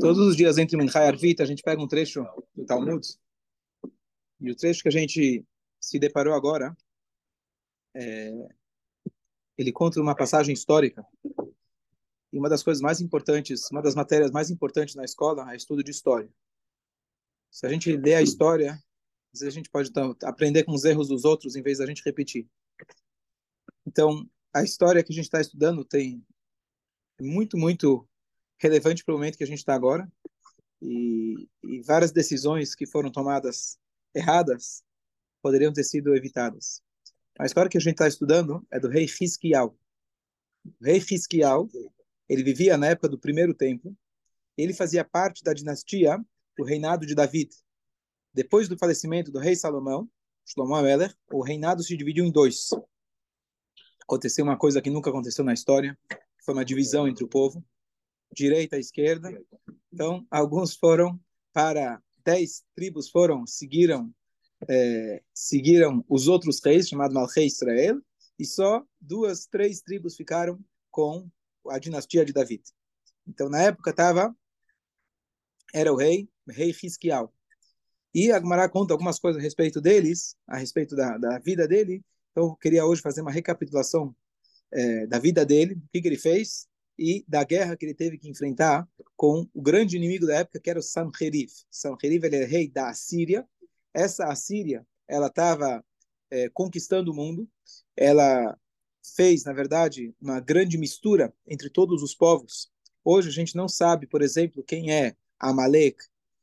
Todos os dias entre Minchai e Arvita, a gente pega um trecho do Talmud. E o trecho que a gente se deparou agora, é, ele conta uma passagem histórica. E uma das coisas mais importantes, uma das matérias mais importantes na escola é estudo de história. Se a gente lê a história, a gente pode aprender com os erros dos outros em vez da gente repetir. Então, a história que a gente está estudando tem muito, muito relevante para o momento que a gente está agora. E, e, várias decisões que foram tomadas erradas poderiam ter sido evitadas. A história que a gente está estudando é do rei Fisquial. O rei Fisquial, ele vivia na época do primeiro templo. Ele fazia parte da dinastia do reinado de David. Depois do falecimento do rei Salomão, Shlomo o reinado se dividiu em dois. Aconteceu uma coisa que nunca aconteceu na história, foi uma divisão entre o povo direita e esquerda. Então, alguns foram para dez tribos foram seguiram é, seguiram os outros reis chamados Malchei Israel e só duas três tribos ficaram com a dinastia de David. Então, na época estava era o rei rei Fisquial. E a Gemara conta algumas coisas a respeito deles, a respeito da, da vida dele. Então, eu queria hoje fazer uma recapitulação é, da vida dele, o que, que ele fez e da guerra que ele teve que enfrentar com o grande inimigo da época, que era o Sanherib. Sanherib ele é rei da Assíria. Essa Assíria, ela estava é, conquistando o mundo. Ela fez, na verdade, uma grande mistura entre todos os povos. Hoje a gente não sabe, por exemplo, quem é Amalek,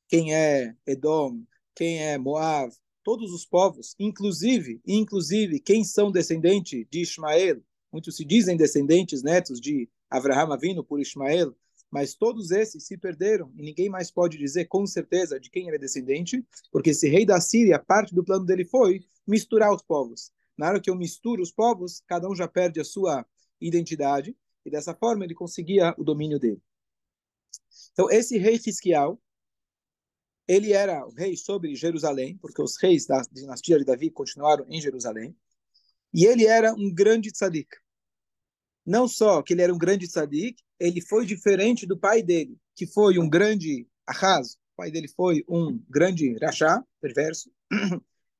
quem é Edom, quem é Moab, todos os povos, inclusive, inclusive quem são descendentes de Ismael, muitos se dizem descendentes netos de Avraham vindo por Ismael, mas todos esses se perderam e ninguém mais pode dizer com certeza de quem ele é descendente, porque esse rei da Síria, parte do plano dele foi misturar os povos. Na hora que eu misturo os povos, cada um já perde a sua identidade e dessa forma ele conseguia o domínio dele. Então esse rei Fisquial, ele era o rei sobre Jerusalém, porque os reis da dinastia de Davi continuaram em Jerusalém, e ele era um grande tzadik. Não só que ele era um grande tzadik, ele foi diferente do pai dele, que foi um grande arraso. O pai dele foi um grande rachá, perverso.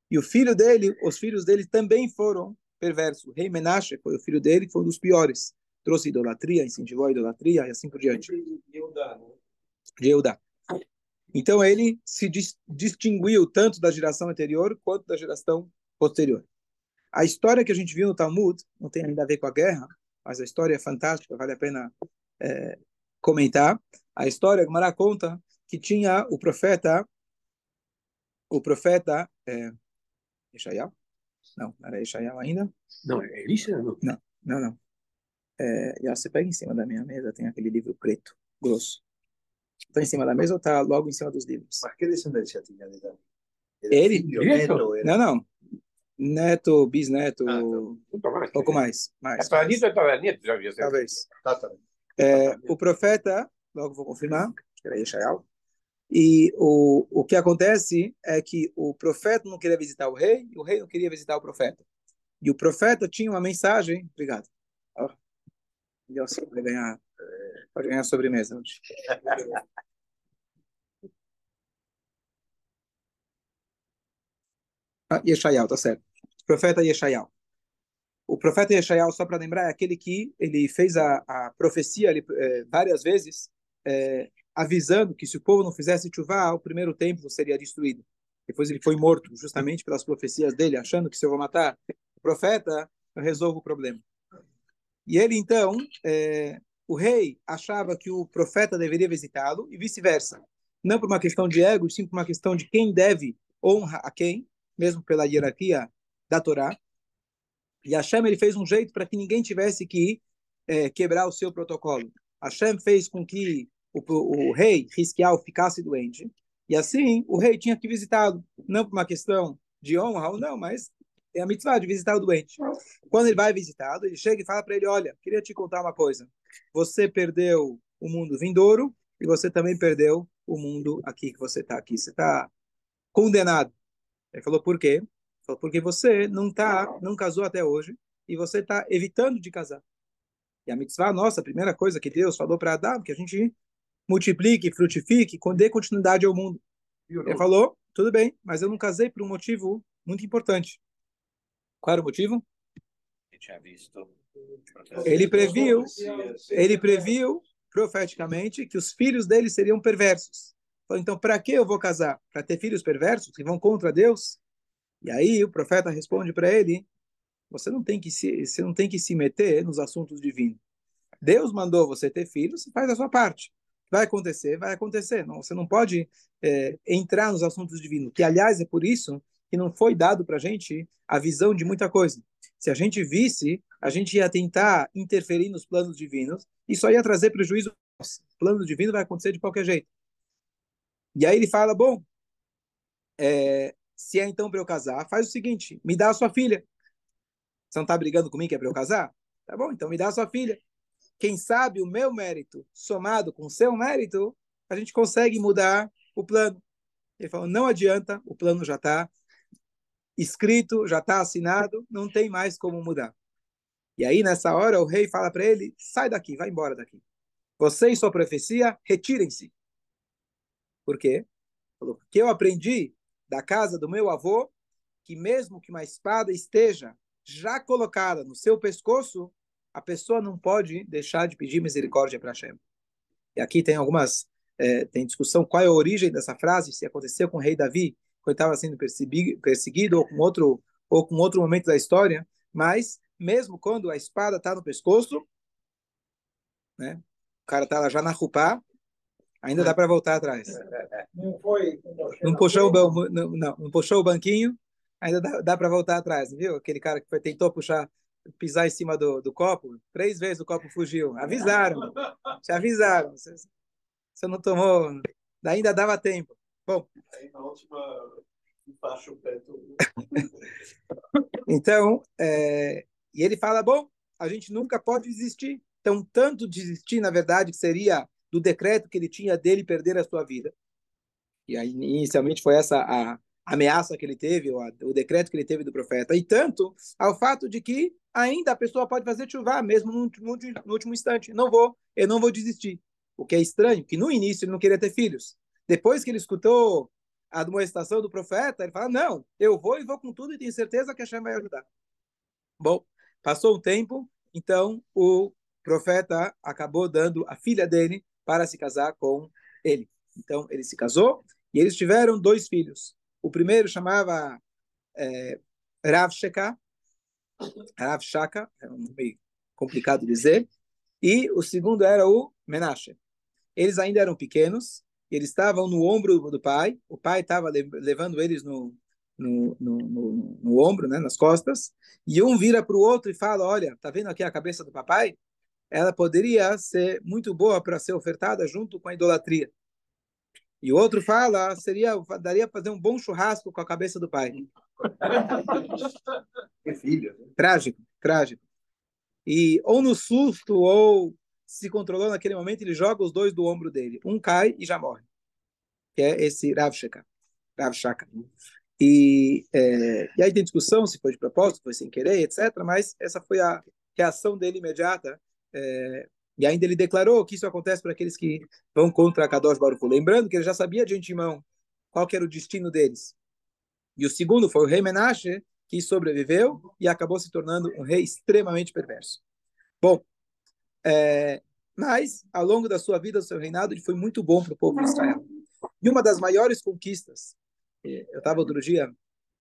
E o filho dele, os filhos dele também foram perversos. O rei Menashe foi o filho dele, foi um dos piores. Trouxe idolatria, incentivou a idolatria e assim por diante. De Eudá. Então ele se distinguiu tanto da geração anterior quanto da geração posterior. A história que a gente viu no Talmud não tem ainda a ver com a guerra, mas a história é fantástica, vale a pena é, comentar. A história, Gamara conta que tinha o profeta, o profeta é? Não, não era Ishaiah ainda? Não, é Elisha? Não, não, não. não. É, já você pega em cima da minha mesa, tem aquele livro preto, grosso. Está em cima da mesa ou está logo em cima dos livros? Mas que descendência tinha de Davi? Ele? Filho, neto, era... Não, não neto, bisneto, ah, então, mais, pouco mais. mais Tataraneto é tataraneto, já vi. Talvez. É, o profeta, logo vou confirmar, que era Yeshayahu, e o, o que acontece é que o profeta não queria visitar o rei, e o rei não queria visitar o profeta. E o profeta tinha uma mensagem, obrigado. Oh, Deus, pode ganhar, pode ganhar sobremesa. Ah, Yeshayahu, tá certo profeta Yeshayahu. O profeta Yeshayahu, só para lembrar, é aquele que ele fez a, a profecia ele, é, várias vezes, é, avisando que se o povo não fizesse chuvá, o primeiro templo seria destruído. Depois ele foi morto, justamente pelas profecias dele, achando que se eu vou matar o profeta, eu resolvo o problema. E ele, então, é, o rei achava que o profeta deveria visitá-lo e vice-versa. Não por uma questão de ego, sim por uma questão de quem deve honra a quem, mesmo pela hierarquia da Torá. E Hashem ele fez um jeito para que ninguém tivesse que é, quebrar o seu protocolo. Hashem fez com que o, o rei Risquial ficasse doente. E assim, o rei tinha que visitá-lo. Não por uma questão de honra ou não, mas é a mitzvah de visitar o doente. Quando ele vai visitá-lo, ele chega e fala para ele: Olha, queria te contar uma coisa. Você perdeu o mundo vindouro e você também perdeu o mundo aqui que você está aqui. Você está condenado. Ele falou: Por quê? Porque você não tá, não casou até hoje e você está evitando de casar. E a mitzvah nossa, a primeira coisa que Deus falou para Adão, que a gente multiplique, frutifique, dê continuidade ao mundo. Ele falou, tudo bem, mas eu não casei por um motivo muito importante. Qual era o motivo? Ele previu, ele previu profeticamente que os filhos dele seriam perversos. Então, para que eu vou casar? Para ter filhos perversos que vão contra Deus? E aí o profeta responde para ele: você não tem que se, você não tem que se meter nos assuntos divinos. Deus mandou você ter filhos, faz a sua parte. Vai acontecer, vai acontecer. Não, você não pode é, entrar nos assuntos divinos. Que aliás é por isso que não foi dado para a gente a visão de muita coisa. Se a gente visse, a gente ia tentar interferir nos planos divinos e só ia trazer prejuízo. O plano divino vai acontecer de qualquer jeito. E aí ele fala: bom, é, se é então para eu casar, faz o seguinte: me dá a sua filha. Você não está brigando comigo que é para eu casar? Tá bom, então me dá a sua filha. Quem sabe o meu mérito somado com o seu mérito, a gente consegue mudar o plano. Ele falou: não adianta, o plano já está escrito, já está assinado, não tem mais como mudar. E aí, nessa hora, o rei fala para ele: sai daqui, vai embora daqui. Você e sua profecia, retirem-se. Por quê? Porque eu aprendi da casa do meu avô que, mesmo que uma espada esteja já colocada no seu pescoço, a pessoa não pode deixar de pedir misericórdia para Hashem. E aqui tem algumas, é, tem discussão qual é a origem dessa frase, se aconteceu com o rei Davi, quando estava sendo perseguido, ou com outro ou com outro momento da história, mas mesmo quando a espada está no pescoço, né, o cara está já na rupá, ainda dá para voltar atrás. Não foi. Não puxou o, não, não, não puxou o banquinho, ainda dá, dá para voltar atrás, viu? Aquele cara que tentou puxar, pisar em cima do, do copo, três vezes o copo fugiu. Avisaram, te avisaram. Você, você não tomou, ainda dava tempo. Bom. Aí na última o pé todo. então, é, e ele fala, bom, a gente nunca pode desistir. Então, tanto desistir, na verdade, seria do decreto que ele tinha dele perder a sua vida. E aí, inicialmente foi essa a ameaça que ele teve, o, o decreto que ele teve do profeta. E tanto ao fato de que ainda a pessoa pode fazer chuva mesmo no, no, no último instante. Não vou, eu não vou desistir. O que é estranho, que no início ele não queria ter filhos. Depois que ele escutou a admoestação do profeta, ele fala: Não, eu vou e vou com tudo e tenho certeza que a Hashem vai ajudar. Bom, passou um tempo, então o profeta acabou dando a filha dele para se casar com ele. Então ele se casou e eles tiveram dois filhos. O primeiro chamava é, Rav Sheka, Rav Shaka, é um nome complicado de dizer, e o segundo era o Menashe. Eles ainda eram pequenos, eles estavam no ombro do pai, o pai estava levando eles no, no, no, no, no ombro, né, nas costas, e um vira para o outro e fala: Olha, tá vendo aqui a cabeça do papai? Ela poderia ser muito boa para ser ofertada junto com a idolatria. E o outro fala: seria daria para fazer um bom churrasco com a cabeça do pai. Que filho. Né? Trágico, trágico. E ou no susto ou se controlou naquele momento, ele joga os dois do ombro dele. Um cai e já morre. Que é esse Rav Shaka. Rav Shaka. E, é, e aí tem discussão se foi de propósito, foi sem querer, etc. Mas essa foi a reação dele imediata. É, e ainda ele declarou que isso acontece para aqueles que vão contra a Kadosh Baruch Lembrando que ele já sabia de antemão qual era o destino deles. E o segundo foi o rei Menashe, que sobreviveu e acabou se tornando um rei extremamente perverso. Bom, é, mas, ao longo da sua vida, do seu reinado, ele foi muito bom para o povo de Israel. E uma das maiores conquistas, eu estava outro dia,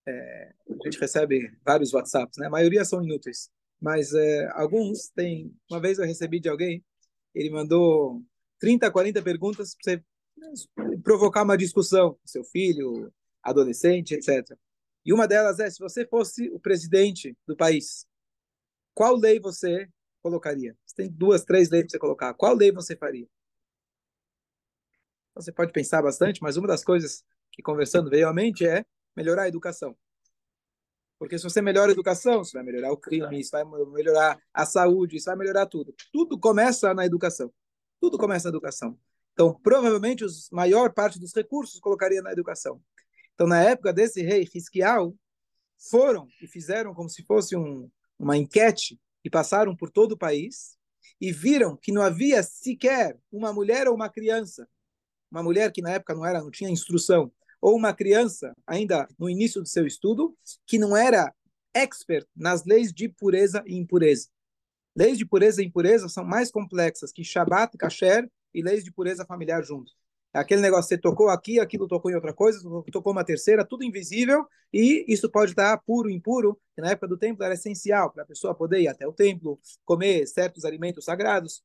é, a gente recebe vários WhatsApps, né? A maioria são inúteis, mas é, alguns tem. Uma vez eu recebi de alguém, ele mandou 30, 40 perguntas para você provocar uma discussão com seu filho, adolescente, etc. E uma delas é: se você fosse o presidente do país, qual lei você colocaria? Você tem duas, três leis para você colocar. Qual lei você faria? Você pode pensar bastante, mas uma das coisas que conversando veio à mente é melhorar a educação. Porque se você melhora a educação, isso vai melhorar o crime, isso vai melhorar a saúde, isso vai melhorar tudo. Tudo começa na educação. Tudo começa na educação. Então, provavelmente, a maior parte dos recursos colocaria na educação. Então, na época desse rei Fisquial, foram e fizeram como se fosse um, uma enquete e passaram por todo o país e viram que não havia sequer uma mulher ou uma criança, uma mulher que na época não era, não tinha instrução, ou uma criança ainda no início do seu estudo, que não era expert nas leis de pureza e impureza. Leis de pureza e impureza são mais complexas que Shabbat, Kasher e leis de pureza familiar juntos. É aquele negócio, você tocou aqui, aquilo tocou em outra coisa, tocou uma terceira, tudo invisível, e isso pode estar puro, impuro, que na época do templo era essencial para a pessoa poder ir até o templo, comer certos alimentos sagrados.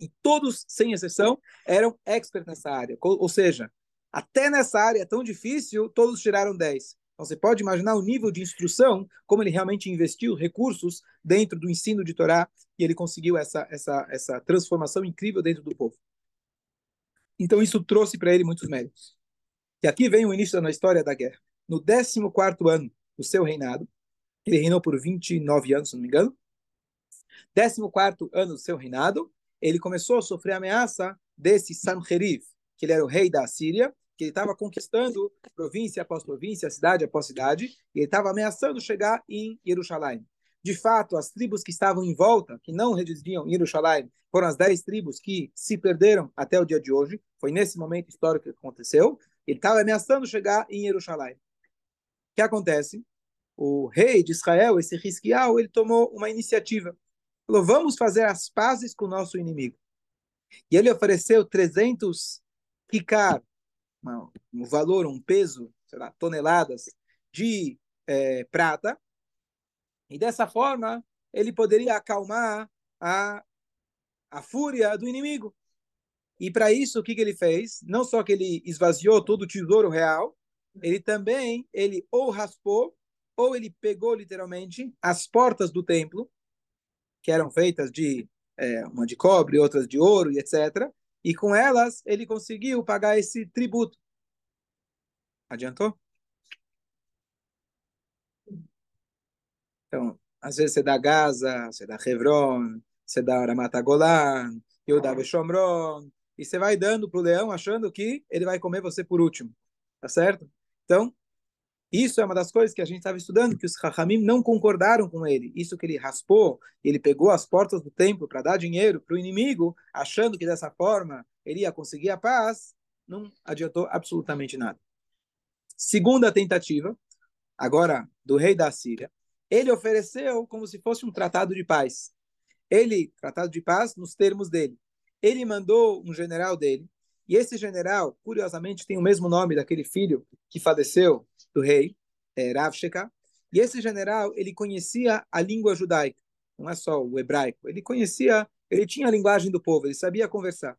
E todos, sem exceção, eram experts nessa área. Ou seja, até nessa área tão difícil, todos tiraram 10. Então você pode imaginar o nível de instrução, como ele realmente investiu recursos dentro do ensino de Torá, e ele conseguiu essa, essa, essa transformação incrível dentro do povo. Então isso trouxe para ele muitos méritos. E aqui vem o início da história da guerra. No 14 ano do seu reinado, ele reinou por 29 anos, se não me engano. 14 ano do seu reinado, ele começou a sofrer a ameaça desse Sanherib, que ele era o rei da Síria, que ele estava conquistando província após província, cidade após cidade, e ele estava ameaçando chegar em Jerusalém. De fato, as tribos que estavam em volta, que não residiam em Jerusalém, foram as dez tribos que se perderam até o dia de hoje. Foi nesse momento histórico que aconteceu. Ele estava ameaçando chegar em Jerusalém. O que acontece? O rei de Israel, esse Risquial, ele tomou uma iniciativa. Falou, vamos fazer as pazes com o nosso inimigo. E ele ofereceu 300 kikar, um valor, um peso, sei lá, toneladas de é, prata, e dessa forma, ele poderia acalmar a, a fúria do inimigo. E para isso, o que, que ele fez? Não só que ele esvaziou todo o tesouro real, ele também, ele ou raspou, ou ele pegou literalmente as portas do templo, que eram feitas de é, uma de cobre, outras de ouro etc. E com elas ele conseguiu pagar esse tributo. Adiantou? Então, às vezes você dá Gaza, você dá Hebron, você dá Ramat Golan, Yudá Shomron, e você vai dando para o leão achando que ele vai comer você por último. Tá certo? Então, isso é uma das coisas que a gente estava estudando, que os Rahamim não concordaram com ele. Isso que ele raspou, ele pegou as portas do templo para dar dinheiro para o inimigo, achando que dessa forma ele ia conseguir a paz, não adiantou absolutamente nada. Segunda tentativa, agora do rei da Síria, ele ofereceu como se fosse um tratado de paz. Ele, tratado de paz, nos termos dele. Ele mandou um general dele, e esse general, curiosamente, tem o mesmo nome daquele filho que faleceu do rei, é, Rav Sheka. E esse general, ele conhecia a língua judaica, não é só o hebraico. Ele conhecia, ele tinha a linguagem do povo, ele sabia conversar.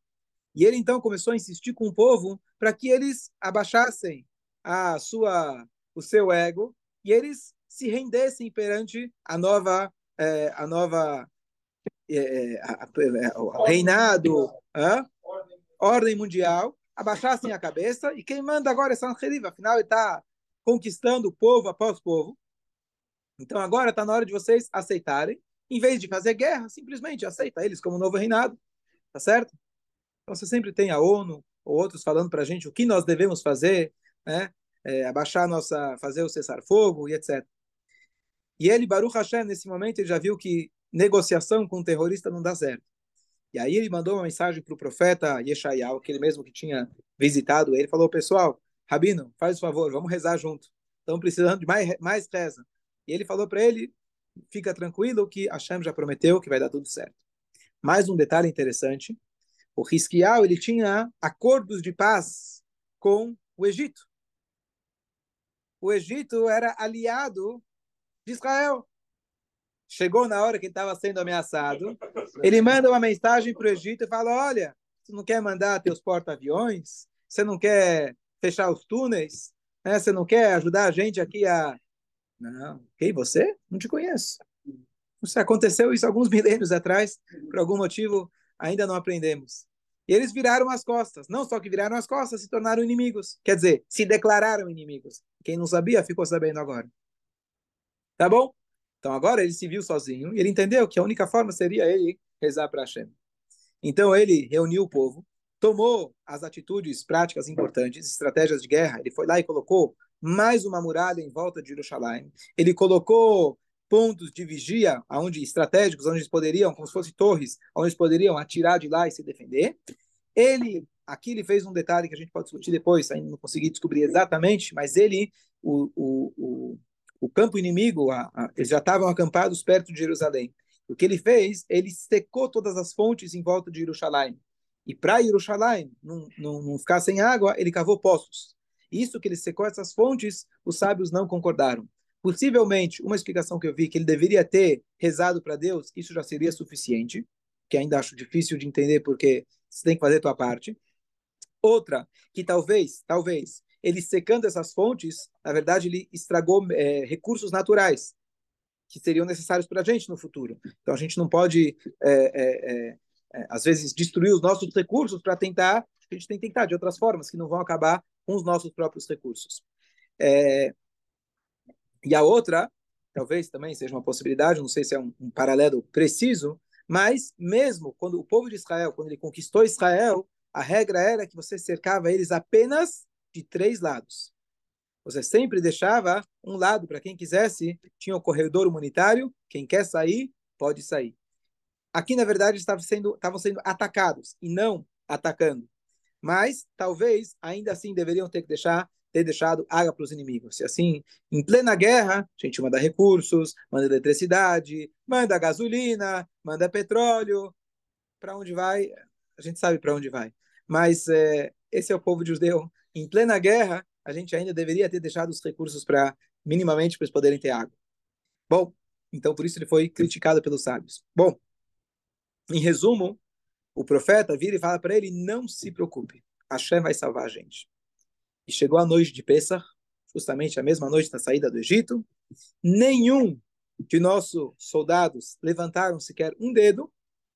E ele então começou a insistir com o povo para que eles abaixassem a sua, o seu ego e eles se rendessem perante a nova, é, a nova é, a, a, o reinado, a, ordem mundial, abaixassem a cabeça, e quem manda agora é Sanherib, afinal ele está conquistando povo após povo. Então agora está na hora de vocês aceitarem, em vez de fazer guerra, simplesmente aceita eles como novo reinado, tá certo? Então você sempre tem a ONU ou outros falando para a gente o que nós devemos fazer, né? É, abaixar nossa, fazer o cessar-fogo e etc. E ele, Baruch Hashem, nesse momento, ele já viu que negociação com um terrorista não dá certo. E aí ele mandou uma mensagem para o profeta Yeshayahu, aquele mesmo que tinha visitado ele, falou, pessoal, Rabino, faz o favor, vamos rezar junto. Estamos precisando de mais, mais reza. E ele falou para ele, fica tranquilo que Hashem já prometeu que vai dar tudo certo. Mais um detalhe interessante, o Risquial, ele tinha acordos de paz com o Egito. O Egito era aliado de Israel. Chegou na hora que estava sendo ameaçado, ele manda uma mensagem para o Egito e fala: Olha, você não quer mandar teus porta-aviões? Você não quer fechar os túneis? Né? Você não quer ajudar a gente aqui a. Não, quem você? Não te conheço. Isso aconteceu isso alguns milênios atrás, por algum motivo ainda não aprendemos. E eles viraram as costas. Não só que viraram as costas, se tornaram inimigos. Quer dizer, se declararam inimigos. Quem não sabia ficou sabendo agora. Tá bom? Então agora ele se viu sozinho e ele entendeu que a única forma seria ele rezar para Hashem. Então ele reuniu o povo, tomou as atitudes práticas importantes, estratégias de guerra. Ele foi lá e colocou mais uma muralha em volta de Jerusalém. Ele colocou pontos de vigia, aonde estratégicos, onde eles poderiam, como se fossem torres, onde eles poderiam atirar de lá e se defender. Ele, aqui ele fez um detalhe que a gente pode discutir depois, ainda não consegui descobrir exatamente, mas ele, o, o, o, o campo inimigo, a, a, eles já estavam acampados perto de Jerusalém. O que ele fez? Ele secou todas as fontes em volta de Jerusalém. E para Jerusalém não, não, não ficar sem água, ele cavou poços. Isso que ele secou essas fontes, os sábios não concordaram. Possivelmente, uma explicação que eu vi que ele deveria ter rezado para Deus, isso já seria suficiente, que ainda acho difícil de entender porque você tem que fazer a tua parte. Outra, que talvez, talvez, ele secando essas fontes, na verdade, ele estragou é, recursos naturais que seriam necessários para a gente no futuro. Então, a gente não pode, é, é, é, às vezes, destruir os nossos recursos para tentar, a gente tem que tentar de outras formas que não vão acabar com os nossos próprios recursos. É, e a outra, talvez também seja uma possibilidade, não sei se é um, um paralelo preciso, mas mesmo quando o povo de Israel, quando ele conquistou Israel, a regra era que você cercava eles apenas de três lados. Você sempre deixava um lado para quem quisesse, tinha o corredor humanitário, quem quer sair, pode sair. Aqui, na verdade, estavam sendo, estavam sendo atacados e não atacando. Mas, talvez, ainda assim, deveriam ter que deixar ter deixado água para os inimigos. E assim, em plena guerra, a gente manda recursos, manda eletricidade, manda gasolina, manda petróleo. Para onde vai? A gente sabe para onde vai. Mas é, esse é o povo judeu. Em plena guerra, a gente ainda deveria ter deixado os recursos para, minimamente, para eles poderem ter água. Bom, então por isso ele foi criticado pelos sábios. Bom, em resumo, o profeta vira e fala para ele: não se preocupe, Hashem vai salvar a gente. E chegou a noite de Pesach, justamente a mesma noite da saída do Egito. Nenhum de nossos soldados levantaram sequer um dedo,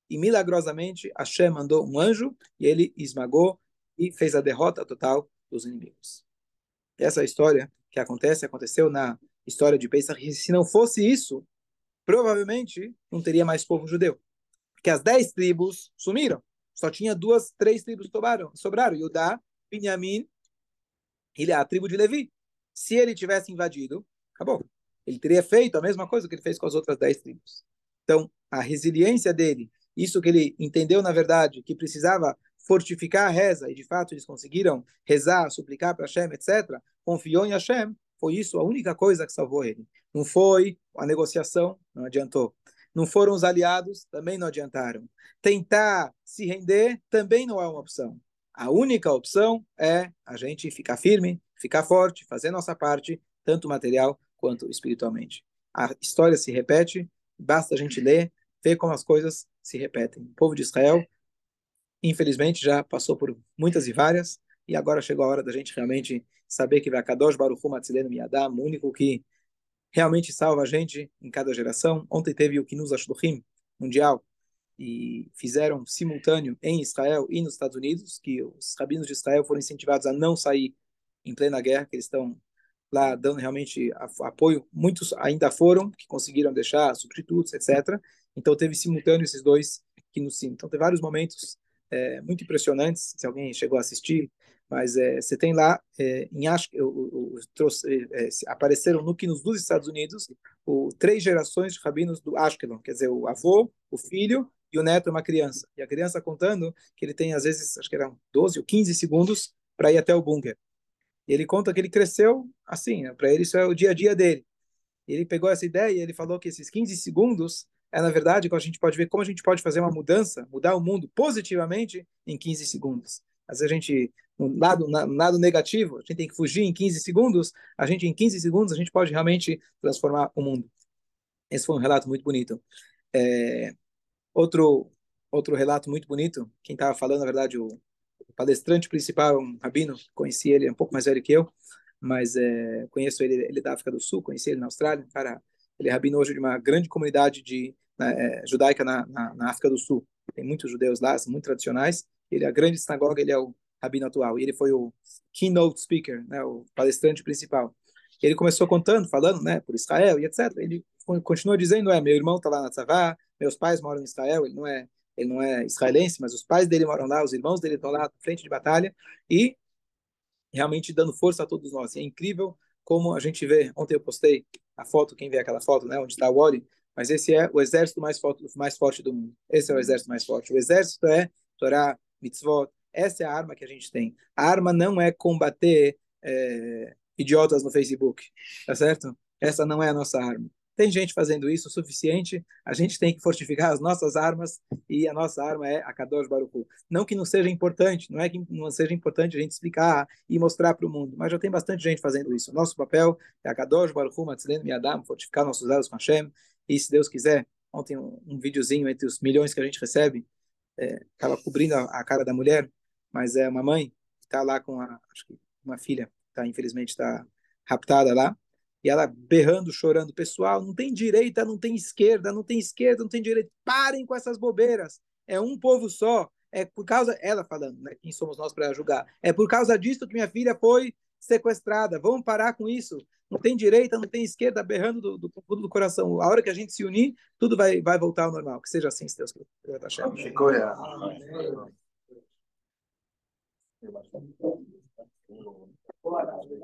e milagrosamente Hashem mandou um anjo e ele esmagou e fez a derrota total dos inimigos. Essa história que acontece, aconteceu na história de Pesach, e se não fosse isso, provavelmente não teria mais povo judeu. Porque as dez tribos sumiram. Só tinha duas, três tribos sobraram, sobraram Judá, Benjamim é a tribo de Levi. Se ele tivesse invadido, acabou. Ele teria feito a mesma coisa que ele fez com as outras dez tribos. Então, a resiliência dele, isso que ele entendeu, na verdade, que precisava fortificar a reza, e de fato eles conseguiram rezar, suplicar para Hashem, etc., confiou em Hashem, foi isso a única coisa que salvou ele. Não foi a negociação, não adiantou. Não foram os aliados, também não adiantaram. Tentar se render também não é uma opção. A única opção é a gente ficar firme, ficar forte, fazer nossa parte, tanto material quanto espiritualmente. A história se repete, basta a gente ler, ver como as coisas se repetem. O povo de Israel, infelizmente, já passou por muitas e várias, e agora chegou a hora da gente realmente saber que vai Kadosh Baruch Hu Matzilenu Miyadam, o único que realmente salva a gente em cada geração. Ontem teve o Kinuz Ashluchim mundial, e fizeram simultâneo em Israel e nos Estados Unidos, que os rabinos de Israel foram incentivados a não sair em plena guerra, que eles estão lá dando realmente apoio. Muitos ainda foram, que conseguiram deixar substitutos, etc. Então teve simultâneo esses dois que no sim. Então tem vários momentos é, muito impressionantes, se alguém chegou a assistir, mas é, você tem lá é, em Ash, o, o, é, apareceram no Quinos dos Estados Unidos o, três gerações de rabinos do Ashkelon, quer dizer, o avô, o filho e o neto é uma criança. E a criança contando que ele tem, às vezes, acho que eram 12 ou 15 segundos para ir até o bunker. E ele conta que ele cresceu assim, né? para ele isso é o dia a dia dele. Ele pegou essa ideia e ele falou que esses 15 segundos é, na verdade, a gente pode ver como a gente pode fazer uma mudança, mudar o mundo positivamente em 15 segundos. Vezes a gente, no lado, no lado negativo, a gente tem que fugir em 15 segundos, a gente, em 15 segundos, a gente pode realmente transformar o mundo. Esse foi um relato muito bonito. É, Outro, outro relato muito bonito, quem estava falando, na verdade, o, o, palestrante principal, um rabino, conheci ele, é um pouco mais velho que eu, mas é, conheço ele, ele é da África do Sul, conheci ele na Austrália, cara, ele é rabino hoje de uma grande comunidade de, é, judaica na, na, na, África do Sul. Tem muitos judeus lá, são muito tradicionais. Ele é a grande sinagoga, ele é o rabino atual. E ele foi o keynote speaker, né, o palestrante principal. Ele começou contando, falando, né, por Israel e etc. Ele continua dizendo, é, meu irmão está lá na Tzavá, meus pais moram em Israel, ele não é ele não é israelense, mas os pais dele moram lá, os irmãos dele estão lá frente de batalha e realmente dando força a todos nós. É incrível como a gente vê, ontem eu postei a foto, quem vê aquela foto, né, onde está o Ori, mas esse é o exército mais forte, mais forte do mundo. Esse é o exército mais forte. O exército é Torá, mitzvot. Essa é a arma que a gente tem. A arma não é combater é, idiotas no Facebook, tá certo? Essa não é a nossa arma. Tem gente fazendo isso o suficiente, a gente tem que fortificar as nossas armas e a nossa arma é a Kadosh Baruch Não que não seja importante, não é que não seja importante a gente explicar e mostrar para o mundo, mas já tem bastante gente fazendo isso. Nosso papel é a Kadosh Baruch Hu, Matzlen Miadam, fortificar nossos elos com Hashem. E, se Deus quiser, ontem um, um videozinho entre os milhões que a gente recebe, estava é, cobrindo a, a, cara da mulher, mas é uma mãe que está lá com a, acho que uma filha, tá, infelizmente está raptada lá, e ela berrando, chorando, pessoal, não tem direita, não tem esquerda, não tem esquerda, não tem direita, parem com essas bobeiras, é um povo só, é por causa, ela falando, né, quem somos nós para julgar, é por causa disso que minha filha foi sequestrada, vamos parar com isso, não tem direita, não tem esquerda, berrando do, do fundo do coração, a hora que a gente se unir, tudo vai, vai voltar ao normal, que seja assim, se Deus quiser.